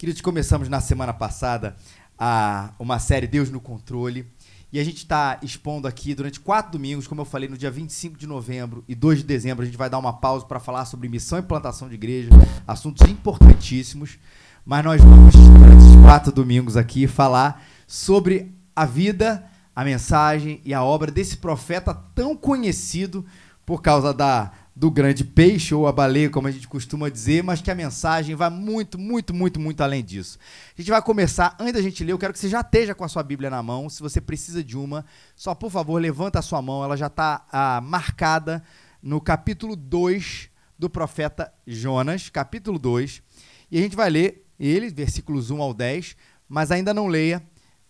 Queridos, começamos na semana passada a, uma série Deus no Controle. E a gente está expondo aqui durante quatro domingos, como eu falei, no dia 25 de novembro e 2 de dezembro, a gente vai dar uma pausa para falar sobre missão e plantação de igreja, assuntos importantíssimos. Mas nós vamos, durante esses quatro domingos aqui, falar sobre a vida, a mensagem e a obra desse profeta tão conhecido por causa da do grande peixe ou a baleia, como a gente costuma dizer, mas que a mensagem vai muito, muito, muito, muito além disso. A gente vai começar, antes da gente ler, eu quero que você já esteja com a sua Bíblia na mão. Se você precisa de uma, só por favor, levanta a sua mão, ela já está ah, marcada no capítulo 2 do profeta Jonas, capítulo 2. E a gente vai ler ele, versículos 1 ao 10, mas ainda não leia.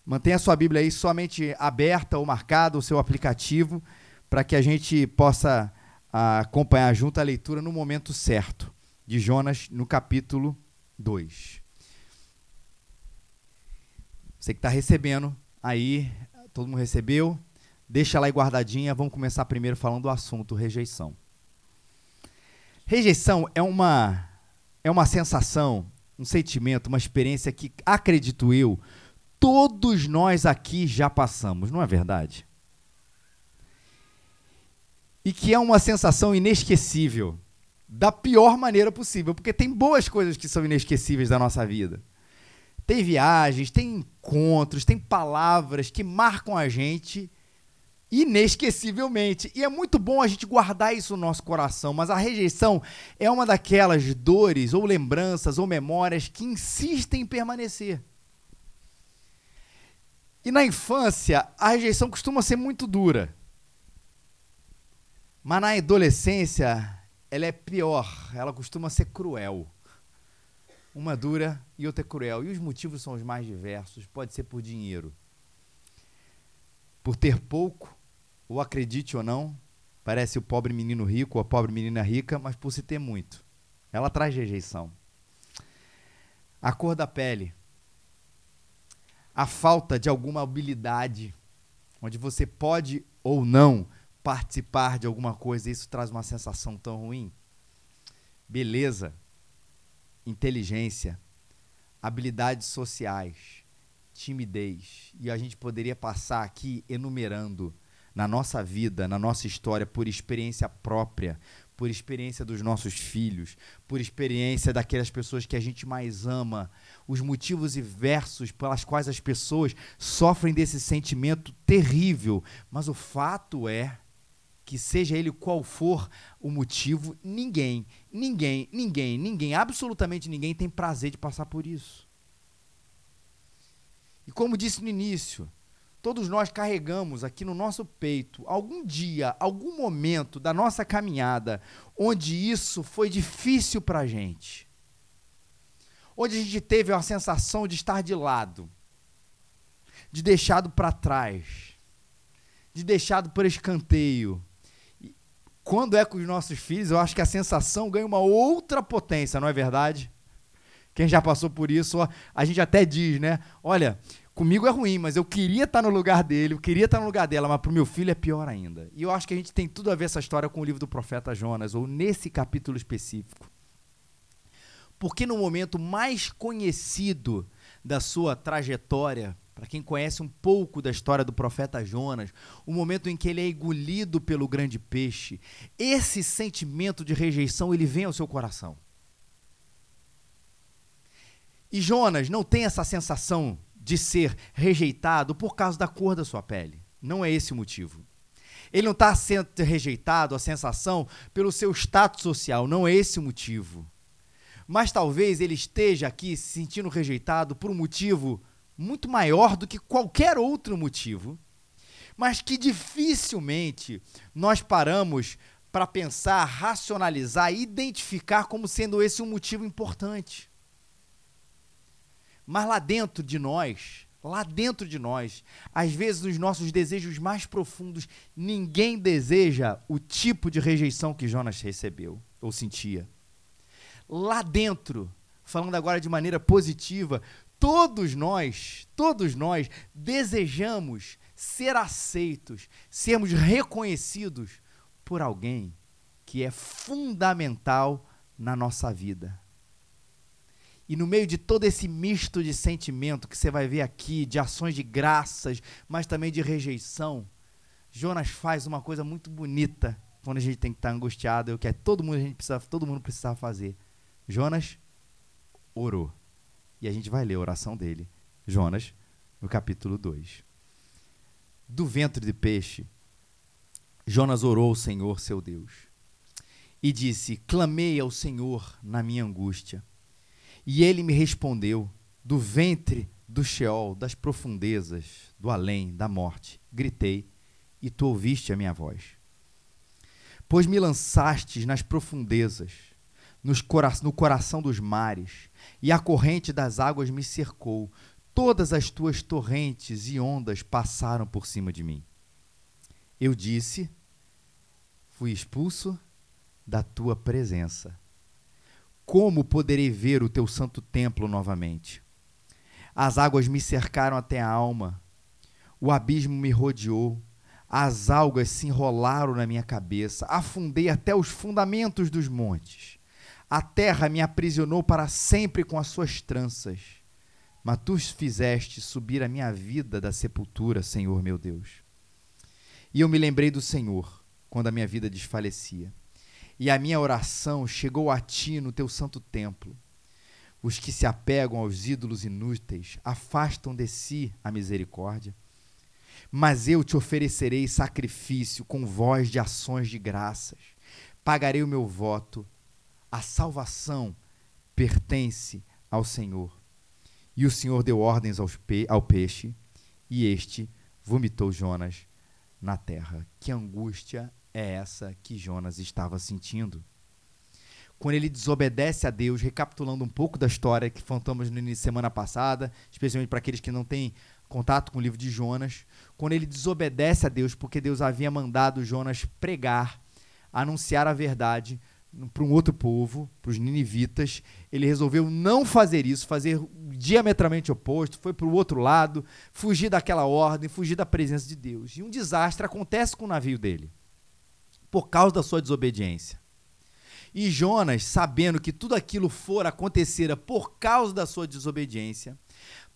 Mantenha a sua Bíblia aí somente aberta ou marcada, o seu aplicativo, para que a gente possa a acompanhar junto a leitura no momento certo de Jonas no capítulo 2. Você que está recebendo aí, todo mundo recebeu, deixa lá aí guardadinha. Vamos começar primeiro falando do assunto rejeição. Rejeição é uma é uma sensação, um sentimento, uma experiência que acredito eu, todos nós aqui já passamos, não é verdade? E que é uma sensação inesquecível, da pior maneira possível, porque tem boas coisas que são inesquecíveis da nossa vida. Tem viagens, tem encontros, tem palavras que marcam a gente inesquecivelmente. E é muito bom a gente guardar isso no nosso coração, mas a rejeição é uma daquelas dores ou lembranças ou memórias que insistem em permanecer. E na infância, a rejeição costuma ser muito dura. Mas na adolescência, ela é pior, ela costuma ser cruel. Uma dura e outra cruel. E os motivos são os mais diversos. Pode ser por dinheiro. Por ter pouco, ou acredite ou não, parece o pobre menino rico ou a pobre menina rica, mas por se ter muito. Ela traz rejeição. A cor da pele. A falta de alguma habilidade, onde você pode ou não participar de alguma coisa, isso traz uma sensação tão ruim? Beleza, inteligência, habilidades sociais, timidez. E a gente poderia passar aqui enumerando na nossa vida, na nossa história, por experiência própria, por experiência dos nossos filhos, por experiência daquelas pessoas que a gente mais ama, os motivos e versos pelas quais as pessoas sofrem desse sentimento terrível. Mas o fato é que seja ele qual for o motivo, ninguém, ninguém, ninguém, ninguém, absolutamente ninguém tem prazer de passar por isso. E como disse no início, todos nós carregamos aqui no nosso peito algum dia, algum momento da nossa caminhada onde isso foi difícil para a gente. Onde a gente teve a sensação de estar de lado, de deixado para trás, de deixado por escanteio quando é com os nossos filhos, eu acho que a sensação ganha uma outra potência, não é verdade? Quem já passou por isso, a gente até diz, né? Olha, comigo é ruim, mas eu queria estar no lugar dele, eu queria estar no lugar dela, mas para o meu filho é pior ainda. E eu acho que a gente tem tudo a ver essa história com o livro do profeta Jonas, ou nesse capítulo específico. Porque no momento mais conhecido da sua trajetória para quem conhece um pouco da história do profeta Jonas, o momento em que ele é engolido pelo grande peixe, esse sentimento de rejeição ele vem ao seu coração. E Jonas não tem essa sensação de ser rejeitado por causa da cor da sua pele. Não é esse o motivo. Ele não está sendo rejeitado, a sensação, pelo seu status social. Não é esse o motivo. Mas talvez ele esteja aqui se sentindo rejeitado por um motivo muito maior do que qualquer outro motivo, mas que dificilmente nós paramos para pensar, racionalizar, identificar como sendo esse um motivo importante. Mas lá dentro de nós, lá dentro de nós, às vezes nos nossos desejos mais profundos, ninguém deseja o tipo de rejeição que Jonas recebeu ou sentia. Lá dentro, falando agora de maneira positiva, todos nós, todos nós desejamos ser aceitos, sermos reconhecidos por alguém que é fundamental na nossa vida. E no meio de todo esse misto de sentimento que você vai ver aqui, de ações de graças, mas também de rejeição, Jonas faz uma coisa muito bonita quando a gente tem que estar angustiado, é o que é todo mundo a gente precisa, todo mundo precisava fazer. Jonas orou. E a gente vai ler a oração dele. Jonas, no capítulo 2. Do ventre de peixe, Jonas orou ao Senhor, seu Deus, e disse: Clamei ao Senhor na minha angústia. E ele me respondeu: Do ventre do Sheol, das profundezas, do além, da morte, gritei, e tu ouviste a minha voz. Pois me lançastes nas profundezas, cora no coração dos mares, e a corrente das águas me cercou. Todas as tuas torrentes e ondas passaram por cima de mim. Eu disse: Fui expulso da tua presença. Como poderei ver o teu santo templo novamente? As águas me cercaram até a alma, o abismo me rodeou, as algas se enrolaram na minha cabeça, afundei até os fundamentos dos montes. A terra me aprisionou para sempre com as suas tranças. Mas tu fizeste subir a minha vida da sepultura, Senhor meu Deus. E eu me lembrei do Senhor quando a minha vida desfalecia. E a minha oração chegou a ti no teu santo templo. Os que se apegam aos ídolos inúteis afastam de si a misericórdia. Mas eu te oferecerei sacrifício com voz de ações de graças. Pagarei o meu voto a salvação pertence ao Senhor. E o Senhor deu ordens pe ao peixe, e este vomitou Jonas na terra. Que angústia é essa que Jonas estava sentindo? Quando ele desobedece a Deus, recapitulando um pouco da história que contamos no início semana passada, especialmente para aqueles que não têm contato com o livro de Jonas, quando ele desobedece a Deus, porque Deus havia mandado Jonas pregar, anunciar a verdade, para um outro povo, para os ninivitas. Ele resolveu não fazer isso, fazer diametralmente oposto, foi para o outro lado, fugir daquela ordem, fugir da presença de Deus. E um desastre acontece com o navio dele, por causa da sua desobediência. E Jonas, sabendo que tudo aquilo for acontecer por causa da sua desobediência,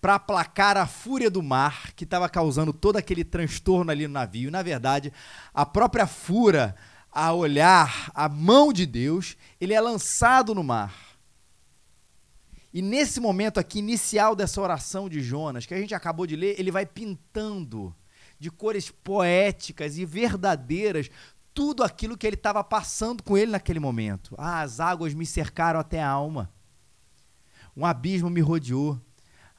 para aplacar a fúria do mar que estava causando todo aquele transtorno ali no navio, na verdade, a própria fúria a olhar a mão de Deus, ele é lançado no mar. E nesse momento aqui inicial dessa oração de Jonas, que a gente acabou de ler, ele vai pintando de cores poéticas e verdadeiras tudo aquilo que ele estava passando com ele naquele momento. Ah, as águas me cercaram até a alma. Um abismo me rodeou.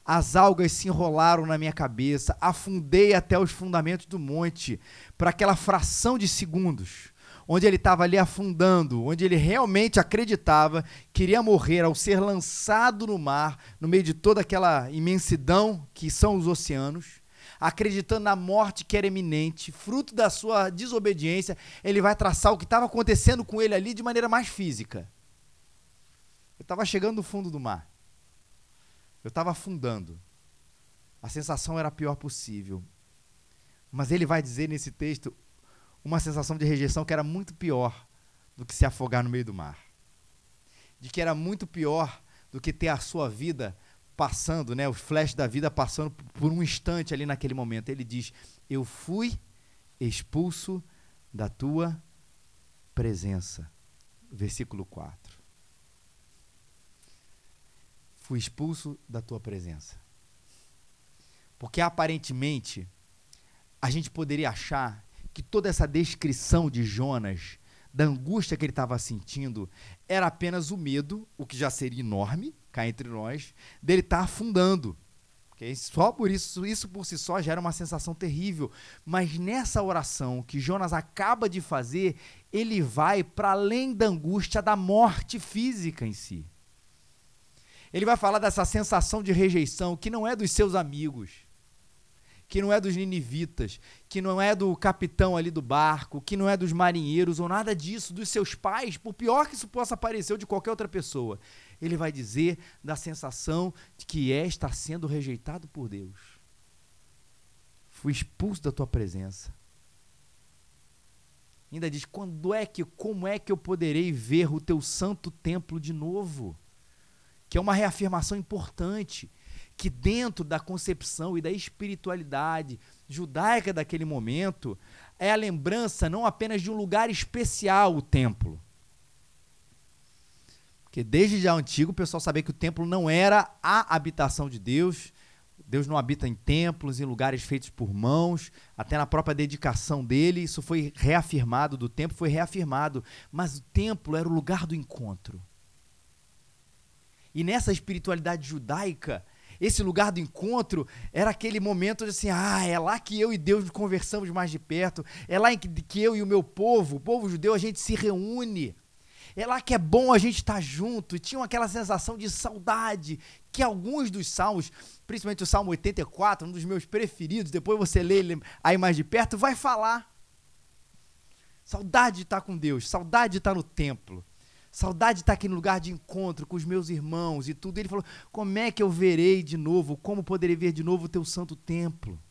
As algas se enrolaram na minha cabeça. Afundei até os fundamentos do monte. Para aquela fração de segundos onde ele estava ali afundando, onde ele realmente acreditava que iria morrer ao ser lançado no mar, no meio de toda aquela imensidão que são os oceanos, acreditando na morte que era iminente, fruto da sua desobediência, ele vai traçar o que estava acontecendo com ele ali de maneira mais física. Eu estava chegando no fundo do mar. Eu estava afundando. A sensação era a pior possível. Mas ele vai dizer nesse texto uma sensação de rejeição que era muito pior do que se afogar no meio do mar. De que era muito pior do que ter a sua vida passando, né, o flash da vida passando por um instante ali naquele momento. Ele diz: Eu fui expulso da tua presença. Versículo 4. Fui expulso da tua presença. Porque aparentemente a gente poderia achar que toda essa descrição de Jonas, da angústia que ele estava sentindo, era apenas o medo, o que já seria enorme, cá entre nós, dele estar tá afundando. Okay? Só por isso, isso por si só já era uma sensação terrível. Mas nessa oração que Jonas acaba de fazer, ele vai para além da angústia da morte física em si. Ele vai falar dessa sensação de rejeição que não é dos seus amigos, que não é dos ninivitas, que não é do capitão ali do barco, que não é dos marinheiros ou nada disso, dos seus pais, por pior que isso possa parecer ou de qualquer outra pessoa. Ele vai dizer da sensação de que é estar sendo rejeitado por Deus. Fui expulso da tua presença. Ainda diz: quando é que, como é que eu poderei ver o teu santo templo de novo? que é uma reafirmação importante, que dentro da concepção e da espiritualidade judaica daquele momento, é a lembrança não apenas de um lugar especial, o templo. Porque desde já antigo o pessoal sabia que o templo não era a habitação de Deus, Deus não habita em templos, em lugares feitos por mãos, até na própria dedicação dele, isso foi reafirmado do templo, foi reafirmado. Mas o templo era o lugar do encontro. E nessa espiritualidade judaica, esse lugar do encontro era aquele momento de assim, ah, é lá que eu e Deus conversamos mais de perto, é lá que, que eu e o meu povo, o povo judeu, a gente se reúne. É lá que é bom a gente estar junto. E tinha aquela sensação de saudade que alguns dos salmos, principalmente o Salmo 84, um dos meus preferidos, depois você lê ele aí mais de perto, vai falar. Saudade de estar com Deus, saudade de estar no templo. Saudade de estar aqui no lugar de encontro com os meus irmãos e tudo. Ele falou: Como é que eu verei de novo? Como poderei ver de novo o teu santo templo?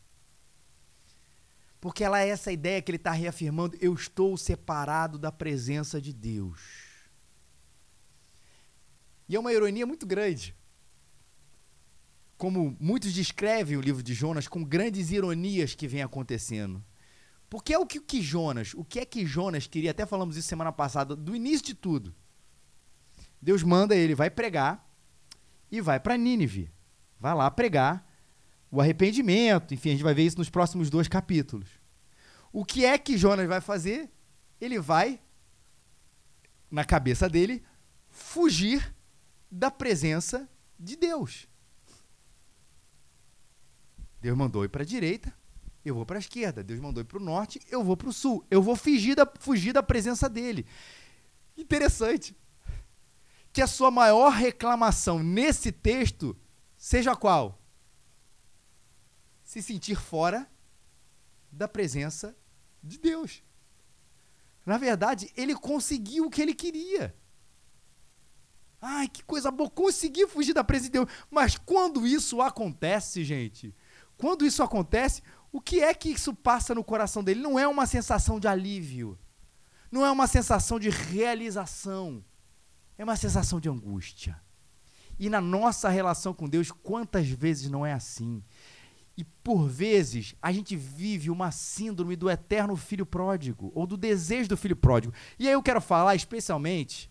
Porque ela é essa ideia que ele está reafirmando: eu estou separado da presença de Deus. E é uma ironia muito grande. Como muitos descrevem o livro de Jonas com grandes ironias que vem acontecendo. Porque é o que, que Jonas, o que é que Jonas queria, até falamos isso semana passada, do início de tudo. Deus manda ele, vai pregar e vai para Nínive. Vai lá pregar o arrependimento, enfim, a gente vai ver isso nos próximos dois capítulos. O que é que Jonas vai fazer? Ele vai, na cabeça dele, fugir da presença de Deus. Deus mandou ir para a direita, eu vou para a esquerda. Deus mandou ir para o norte, eu vou para o sul. Eu vou fugir da, fugir da presença dele. Interessante. Que a sua maior reclamação nesse texto seja qual? Se sentir fora da presença de Deus. Na verdade, ele conseguiu o que ele queria. Ai, que coisa boa, consegui fugir da presença de Deus. Mas quando isso acontece, gente, quando isso acontece, o que é que isso passa no coração dele? Não é uma sensação de alívio, não é uma sensação de realização, é uma sensação de angústia. E na nossa relação com Deus, quantas vezes não é assim? E por vezes a gente vive uma síndrome do eterno filho pródigo, ou do desejo do filho pródigo. E aí eu quero falar especialmente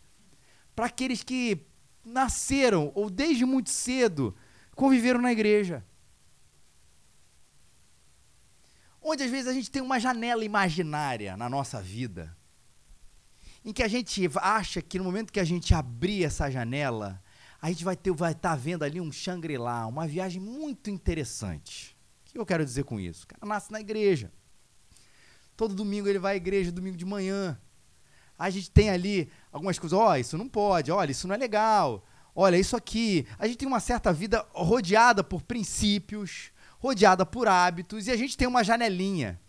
para aqueles que nasceram ou desde muito cedo conviveram na igreja. Onde às vezes a gente tem uma janela imaginária na nossa vida, em que a gente acha que no momento que a gente abrir essa janela, a gente vai ter vai estar tá vendo ali um Shangri-La, uma viagem muito interessante. O que eu quero dizer com isso? O cara nasce na igreja. Todo domingo ele vai à igreja, domingo de manhã a gente tem ali algumas coisas, ó, oh, isso não pode, olha, isso não é legal, olha, isso aqui. A gente tem uma certa vida rodeada por princípios, rodeada por hábitos, e a gente tem uma janelinha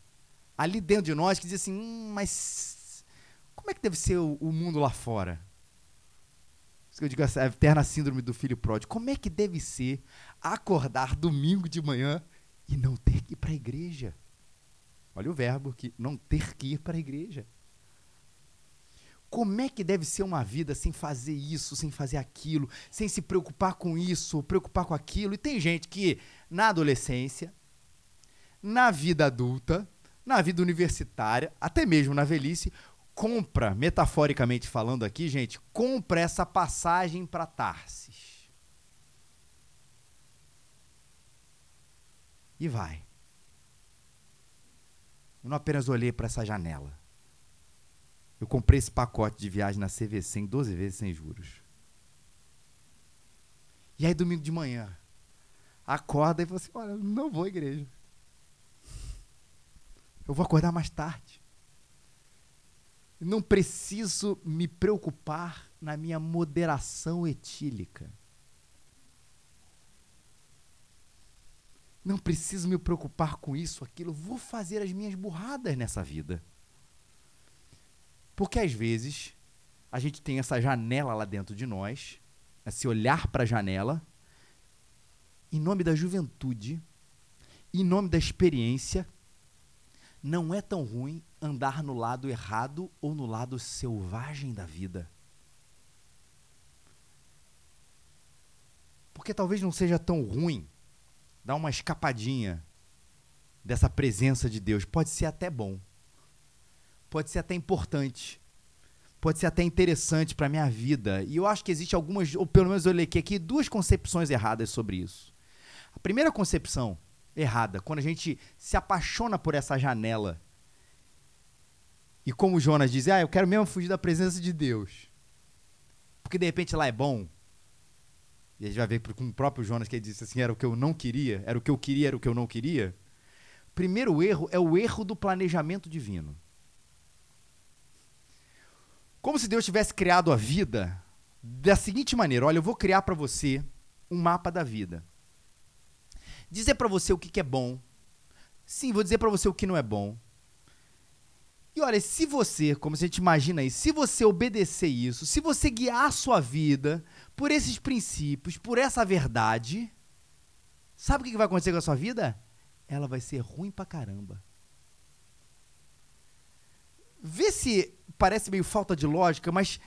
ali dentro de nós que diz assim, hum, mas como é que deve ser o, o mundo lá fora? Isso que eu digo, essa eterna síndrome do filho pródigo. Como é que deve ser acordar domingo de manhã e não ter que ir para a igreja? Olha o verbo que não ter que ir para a igreja. Como é que deve ser uma vida sem fazer isso, sem fazer aquilo, sem se preocupar com isso, preocupar com aquilo? E tem gente que na adolescência, na vida adulta, na vida universitária, até mesmo na velhice, compra, metaforicamente falando aqui, gente, compra essa passagem para Tarsis. E vai. Eu não apenas olhei para essa janela eu comprei esse pacote de viagem na CVC em 12 vezes sem juros. E aí, domingo de manhã, acorda e fala assim: Olha, não vou à igreja. Eu vou acordar mais tarde. Não preciso me preocupar na minha moderação etílica. Não preciso me preocupar com isso, aquilo. Vou fazer as minhas burradas nessa vida. Porque às vezes a gente tem essa janela lá dentro de nós, esse olhar para a janela, em nome da juventude, em nome da experiência, não é tão ruim andar no lado errado ou no lado selvagem da vida. Porque talvez não seja tão ruim dar uma escapadinha dessa presença de Deus. Pode ser até bom. Pode ser até importante. Pode ser até interessante para a minha vida. E eu acho que existe algumas, ou pelo menos eu lequei aqui, duas concepções erradas sobre isso. A primeira concepção errada, quando a gente se apaixona por essa janela. E como Jonas diz, ah, eu quero mesmo fugir da presença de Deus. Porque de repente lá é bom. E a gente vai ver com o próprio Jonas que ele disse assim: era o que eu não queria, era o que eu queria, era o que eu não queria. Primeiro erro é o erro do planejamento divino. Como se Deus tivesse criado a vida da seguinte maneira: olha, eu vou criar para você um mapa da vida dizer para você o que, que é bom. Sim, vou dizer para você o que não é bom. E olha, se você, como a gente imagina aí, se você obedecer isso, se você guiar a sua vida por esses princípios, por essa verdade, sabe o que vai acontecer com a sua vida? Ela vai ser ruim pra caramba. Vê se parece meio falta de lógica, mas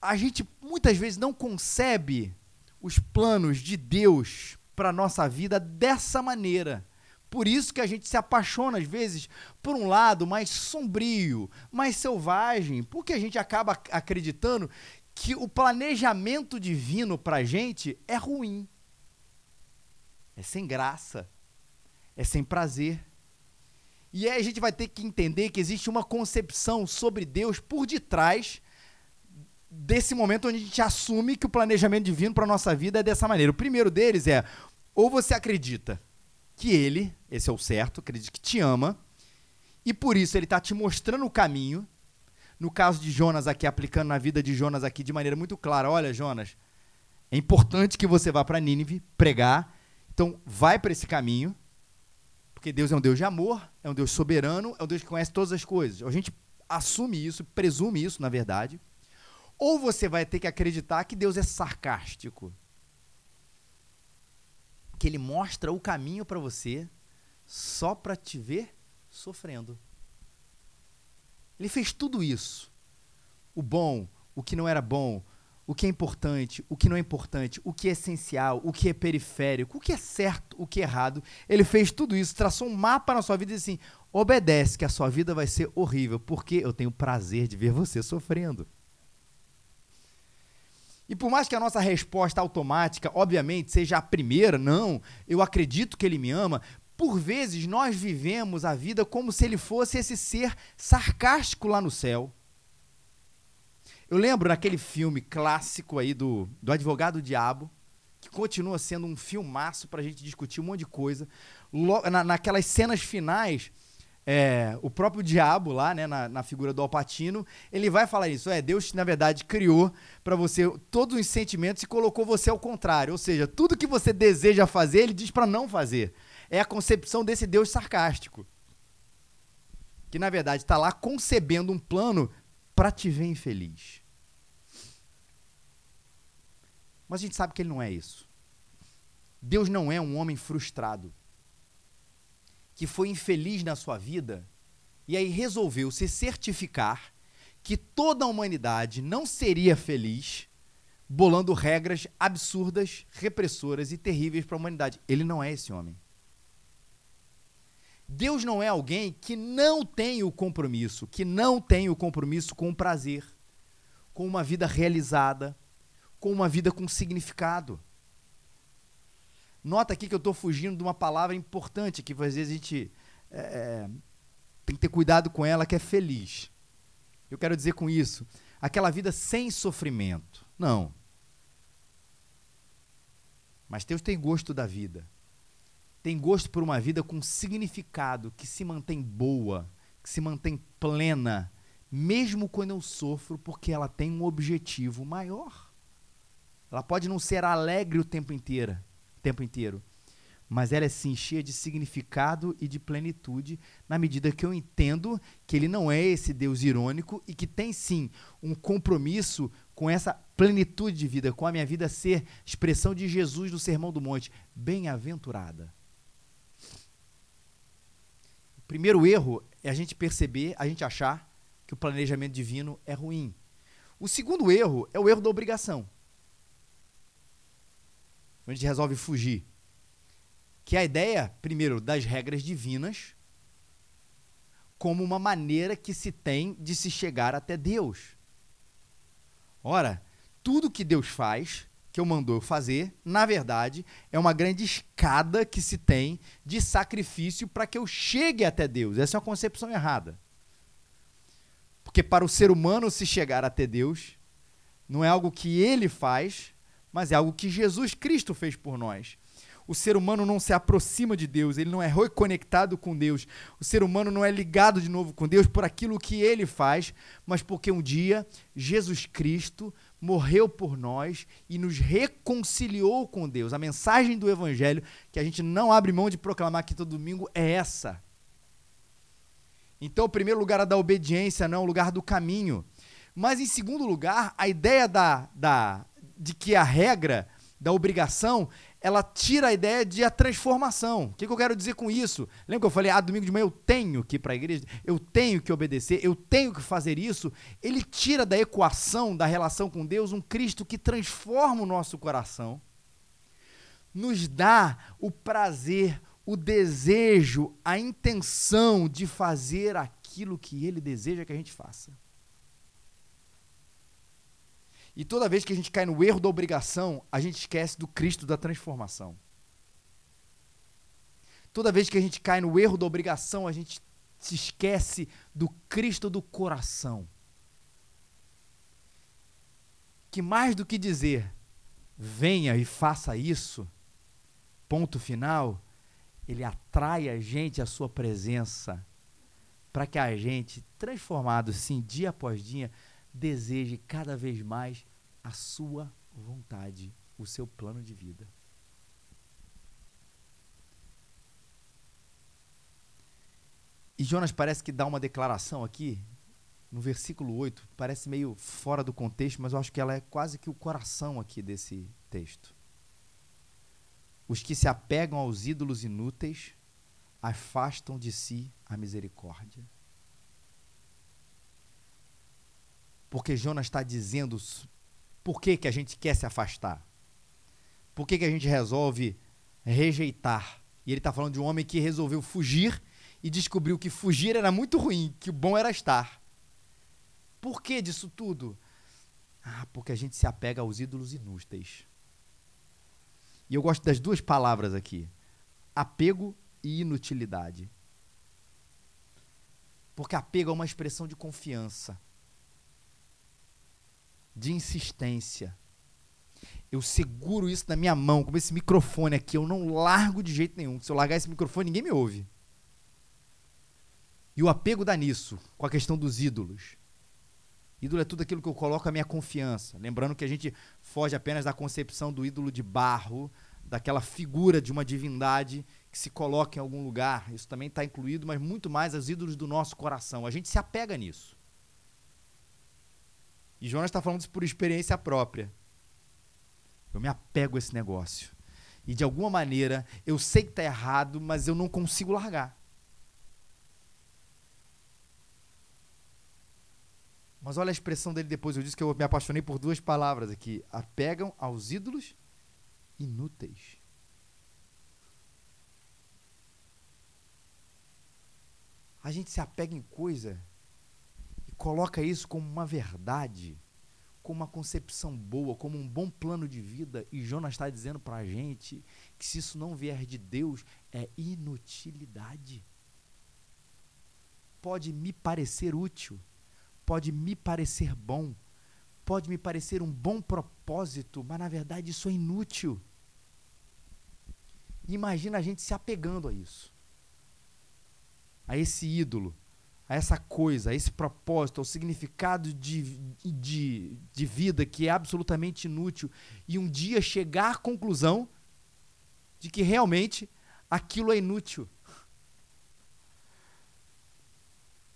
a gente muitas vezes não concebe os planos de Deus para a nossa vida dessa maneira. Por isso que a gente se apaixona, às vezes, por um lado mais sombrio, mais selvagem, porque a gente acaba acreditando que o planejamento divino para a gente é ruim, é sem graça, é sem prazer. E aí a gente vai ter que entender que existe uma concepção sobre Deus por detrás desse momento onde a gente assume que o planejamento divino para nossa vida é dessa maneira. O primeiro deles é ou você acredita que ele, esse é o certo, acredita que te ama, e por isso ele está te mostrando o caminho. No caso de Jonas aqui, aplicando na vida de Jonas aqui de maneira muito clara, olha, Jonas, é importante que você vá para Nínive pregar. Então, vai para esse caminho, porque Deus é um Deus de amor, é um Deus soberano, é um Deus que conhece todas as coisas. A gente assume isso, presume isso, na verdade. Ou você vai ter que acreditar que Deus é sarcástico. Que ele mostra o caminho para você só para te ver sofrendo. Ele fez tudo isso. O bom, o que não era bom, o que é importante, o que não é importante, o que é essencial, o que é periférico, o que é certo, o que é errado. Ele fez tudo isso, traçou um mapa na sua vida e disse assim: obedece, que a sua vida vai ser horrível, porque eu tenho prazer de ver você sofrendo. E por mais que a nossa resposta automática, obviamente, seja a primeira, não, eu acredito que ele me ama, por vezes nós vivemos a vida como se ele fosse esse ser sarcástico lá no céu. Eu lembro naquele filme clássico aí do, do Advogado Diabo, que continua sendo um filmaço para a gente discutir um monte de coisa. Na, naquelas cenas finais, é, o próprio diabo lá, né, na, na, figura do Alpatino, ele vai falar isso. É, Deus, na verdade, criou para você todos os sentimentos e colocou você ao contrário. Ou seja, tudo que você deseja fazer, ele diz para não fazer. É a concepção desse Deus sarcástico. Que, na verdade, está lá concebendo um plano para te ver infeliz. Mas a gente sabe que ele não é isso. Deus não é um homem frustrado que foi infeliz na sua vida e aí resolveu se certificar que toda a humanidade não seria feliz bolando regras absurdas, repressoras e terríveis para a humanidade. Ele não é esse homem. Deus não é alguém que não tem o compromisso, que não tem o compromisso com o prazer, com uma vida realizada, com uma vida com significado. Nota aqui que eu estou fugindo de uma palavra importante que às vezes a gente é, é, tem que ter cuidado com ela, que é feliz. Eu quero dizer com isso, aquela vida sem sofrimento. Não. Mas Deus tem gosto da vida. Tem gosto por uma vida com significado, que se mantém boa, que se mantém plena, mesmo quando eu sofro, porque ela tem um objetivo maior. Ela pode não ser alegre o tempo inteiro, tempo inteiro. Mas ela é sim cheia de significado e de plenitude, na medida que eu entendo que ele não é esse Deus irônico e que tem sim um compromisso com essa plenitude de vida, com a minha vida ser expressão de Jesus do Sermão do Monte, bem-aventurada. O primeiro erro é a gente perceber, a gente achar que o planejamento divino é ruim. O segundo erro é o erro da obrigação. A gente resolve fugir. Que é a ideia, primeiro, das regras divinas, como uma maneira que se tem de se chegar até Deus. Ora, tudo que Deus faz, que eu mandou fazer, na verdade, é uma grande escada que se tem de sacrifício para que eu chegue até Deus. Essa é uma concepção errada. Porque para o ser humano se chegar até Deus, não é algo que ele faz, mas é algo que Jesus Cristo fez por nós. O ser humano não se aproxima de Deus, ele não é reconectado com Deus. O ser humano não é ligado de novo com Deus por aquilo que ele faz, mas porque um dia Jesus Cristo morreu por nós e nos reconciliou com Deus. A mensagem do Evangelho, que a gente não abre mão de proclamar aqui todo domingo, é essa. Então, o primeiro lugar é da obediência, não é o lugar do caminho. Mas, em segundo lugar, a ideia da, da, de que a regra da obrigação ela tira a ideia de a transformação. O que, que, eu quero dizer com isso? Lembra que eu falei, ah, domingo de manhã eu tenho que ir para a igreja, eu tenho que obedecer, eu tenho que fazer isso. Ele tira da equação da relação com Deus um Cristo que transforma o nosso coração, nos dá o prazer, o desejo, a intenção de fazer aquilo que ele deseja que a gente faça. E toda vez que a gente cai no erro da obrigação, a gente esquece do Cristo da transformação. Toda vez que a gente cai no erro da obrigação, a gente se esquece do Cristo do coração. Que mais do que dizer, venha e faça isso, ponto final, ele atrai a gente à sua presença, para que a gente, transformado sim, dia após dia, deseje cada vez mais a sua vontade, o seu plano de vida. E Jonas parece que dá uma declaração aqui, no versículo 8, parece meio fora do contexto, mas eu acho que ela é quase que o coração aqui desse texto. Os que se apegam aos ídolos inúteis afastam de si a misericórdia. Porque Jonas está dizendo por que, que a gente quer se afastar. Por que, que a gente resolve rejeitar. E ele está falando de um homem que resolveu fugir e descobriu que fugir era muito ruim, que o bom era estar. Por que disso tudo? Ah, porque a gente se apega aos ídolos inúteis. E eu gosto das duas palavras aqui: apego e inutilidade. Porque apego é uma expressão de confiança de insistência. Eu seguro isso na minha mão, como esse microfone aqui, eu não largo de jeito nenhum. Se eu largar esse microfone, ninguém me ouve. E o apego dá nisso, com a questão dos ídolos. Ídolo é tudo aquilo que eu coloco a minha confiança. Lembrando que a gente foge apenas da concepção do ídolo de barro, daquela figura de uma divindade que se coloca em algum lugar. Isso também está incluído, mas muito mais os ídolos do nosso coração. A gente se apega nisso. E Jonas está falando isso por experiência própria. Eu me apego a esse negócio. E de alguma maneira, eu sei que está errado, mas eu não consigo largar. Mas olha a expressão dele depois. Eu disse que eu me apaixonei por duas palavras aqui: apegam aos ídolos inúteis. A gente se apega em coisa coloca isso como uma verdade, como uma concepção boa, como um bom plano de vida, e Jonas está dizendo para a gente que se isso não vier de Deus, é inutilidade. Pode me parecer útil, pode me parecer bom, pode me parecer um bom propósito, mas na verdade isso é inútil. Imagina a gente se apegando a isso, a esse ídolo a essa coisa, a esse propósito, ao significado de, de, de vida que é absolutamente inútil e um dia chegar à conclusão de que realmente aquilo é inútil.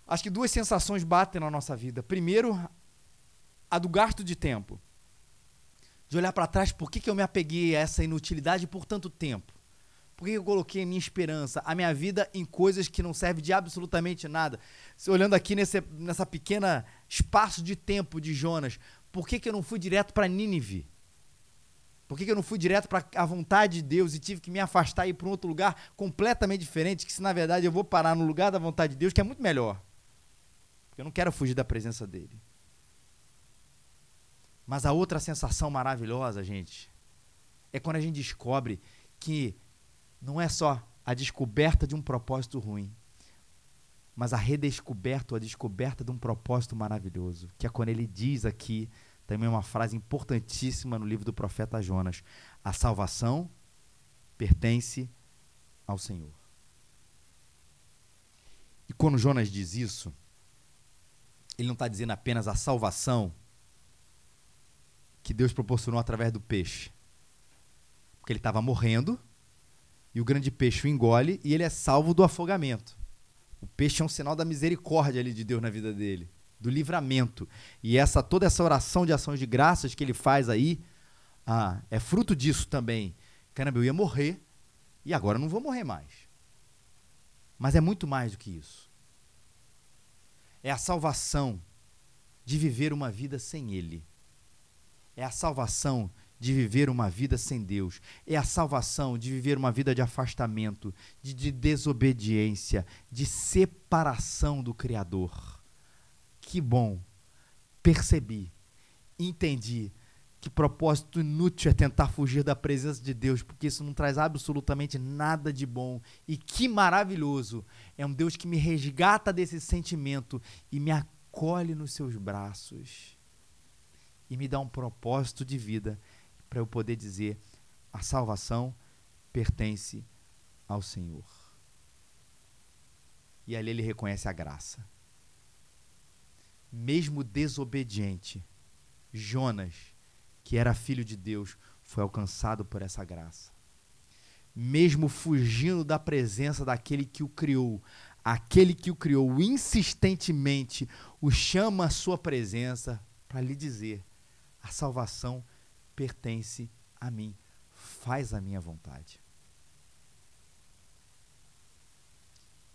Acho que duas sensações batem na nossa vida. Primeiro, a do gasto de tempo. De olhar para trás, por que, que eu me apeguei a essa inutilidade por tanto tempo? Por que eu coloquei a minha esperança, a minha vida em coisas que não servem de absolutamente nada? Olhando aqui nesse nessa pequena espaço de tempo de Jonas, por que, que eu não fui direto para Nínive? Por que, que eu não fui direto para a vontade de Deus e tive que me afastar e ir para um outro lugar completamente diferente, que se na verdade eu vou parar no lugar da vontade de Deus, que é muito melhor. Porque eu não quero fugir da presença dele. Mas a outra sensação maravilhosa, gente, é quando a gente descobre que não é só a descoberta de um propósito ruim, mas a redescoberta ou a descoberta de um propósito maravilhoso, que é quando ele diz aqui também uma frase importantíssima no livro do profeta Jonas: a salvação pertence ao Senhor. E quando Jonas diz isso, ele não está dizendo apenas a salvação que Deus proporcionou através do peixe. Porque ele estava morrendo e o grande peixe o engole e ele é salvo do afogamento. O peixe é um sinal da misericórdia ali de Deus na vida dele do livramento. E essa toda essa oração de ações de graças que ele faz aí, ah, é fruto disso também. Caramba, eu ia morrer e agora não vou morrer mais. Mas é muito mais do que isso. É a salvação de viver uma vida sem Ele. É a salvação de viver uma vida sem Deus. É a salvação de viver uma vida de afastamento, de, de desobediência, de separação do Criador que bom. Percebi, entendi que propósito inútil é tentar fugir da presença de Deus, porque isso não traz absolutamente nada de bom. E que maravilhoso! É um Deus que me resgata desse sentimento e me acolhe nos seus braços e me dá um propósito de vida para eu poder dizer: a salvação pertence ao Senhor. E ali ele reconhece a graça mesmo desobediente, Jonas, que era filho de Deus, foi alcançado por essa graça. Mesmo fugindo da presença daquele que o criou, aquele que o criou insistentemente o chama à sua presença para lhe dizer: a salvação pertence a mim, faz a minha vontade.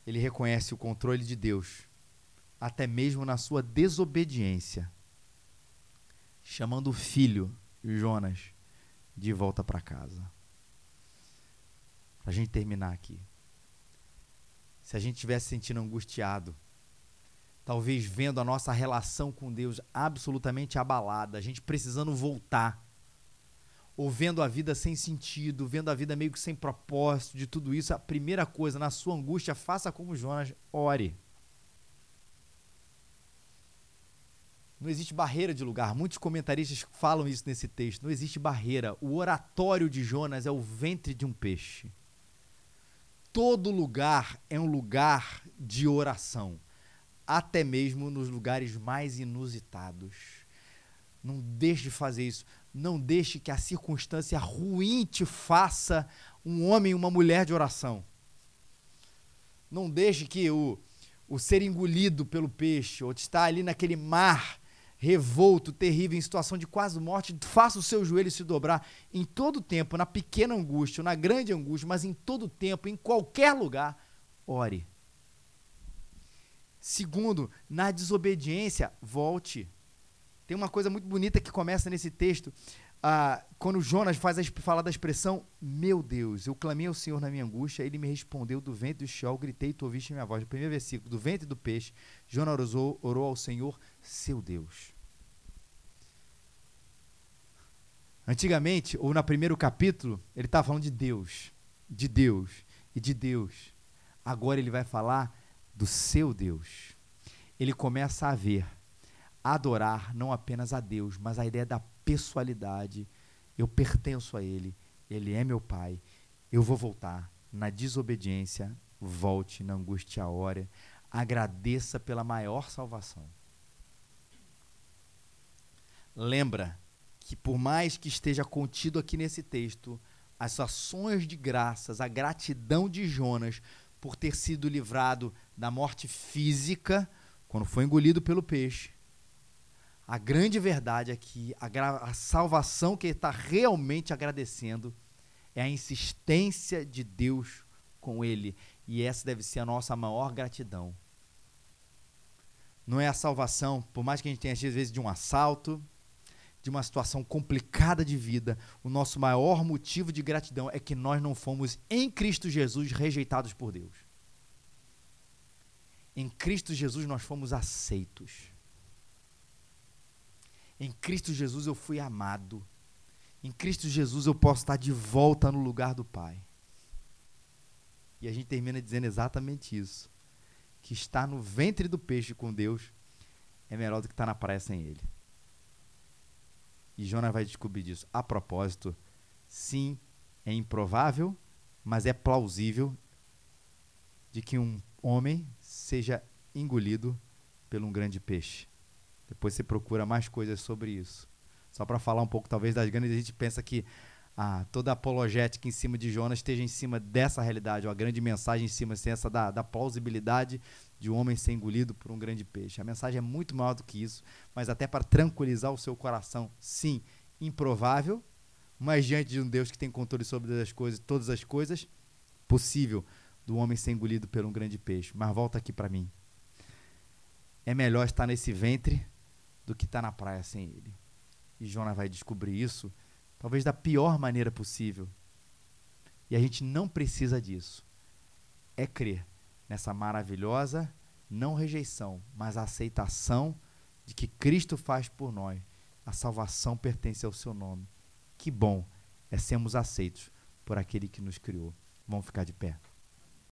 Ele reconhece o controle de Deus até mesmo na sua desobediência, chamando o filho, Jonas, de volta para casa. Para a gente terminar aqui. Se a gente estivesse sentindo angustiado, talvez vendo a nossa relação com Deus absolutamente abalada, a gente precisando voltar, ou vendo a vida sem sentido, vendo a vida meio que sem propósito, de tudo isso, a primeira coisa, na sua angústia, faça como Jonas, ore. Não existe barreira de lugar. Muitos comentaristas falam isso nesse texto. Não existe barreira. O oratório de Jonas é o ventre de um peixe. Todo lugar é um lugar de oração, até mesmo nos lugares mais inusitados. Não deixe de fazer isso. Não deixe que a circunstância ruim te faça um homem e uma mulher de oração. Não deixe que o, o ser engolido pelo peixe, ou estar ali naquele mar revolto, terrível, em situação de quase morte, faça o seu joelho se dobrar em todo tempo, na pequena angústia, na grande angústia, mas em todo tempo, em qualquer lugar, ore. Segundo, na desobediência, volte. Tem uma coisa muito bonita que começa nesse texto ah, quando Jonas faz a, fala da expressão, meu Deus, eu clamei ao Senhor na minha angústia, ele me respondeu do ventre do Sheol, gritei e tu ouviste minha voz. O primeiro versículo, do ventre do peixe, Jonas orou, orou ao Senhor, seu Deus. Antigamente, ou no primeiro capítulo, ele estava falando de Deus, de Deus e de Deus. Agora ele vai falar do seu Deus. Ele começa a ver, adorar não apenas a Deus, mas a ideia da pessoalidade. Eu pertenço a Ele, Ele é meu Pai. Eu vou voltar na desobediência, volte na angústia hora, agradeça pela maior salvação. Lembra que por mais que esteja contido aqui nesse texto, as ações de graças, a gratidão de Jonas por ter sido livrado da morte física, quando foi engolido pelo peixe, a grande verdade é que a, a salvação que ele está realmente agradecendo é a insistência de Deus com ele. E essa deve ser a nossa maior gratidão. Não é a salvação, por mais que a gente tenha às vezes de um assalto, de uma situação complicada de vida, o nosso maior motivo de gratidão é que nós não fomos em Cristo Jesus rejeitados por Deus. Em Cristo Jesus nós fomos aceitos. Em Cristo Jesus eu fui amado. Em Cristo Jesus eu posso estar de volta no lugar do Pai. E a gente termina dizendo exatamente isso. Que estar no ventre do peixe com Deus é melhor do que estar na praia sem Ele. E Jonas vai descobrir disso. A propósito, sim, é improvável, mas é plausível de que um homem seja engolido por um grande peixe. Depois você procura mais coisas sobre isso. Só para falar um pouco, talvez, das grandes, a gente pensa que ah, toda a apologética em cima de Jonas esteja em cima dessa realidade, ou a grande mensagem em cima assim, essa da, da plausibilidade de um homem ser engolido por um grande peixe. A mensagem é muito maior do que isso, mas até para tranquilizar o seu coração, sim, improvável, mas diante de um Deus que tem controle sobre as coisas, todas as coisas, possível do homem ser engolido por um grande peixe. Mas volta aqui para mim. É melhor estar nesse ventre do que estar na praia sem ele. E Jonas vai descobrir isso talvez da pior maneira possível. E a gente não precisa disso. É crer nessa maravilhosa não rejeição, mas aceitação de que Cristo faz por nós. A salvação pertence ao seu nome. Que bom é sermos aceitos por aquele que nos criou. Vamos ficar de pé.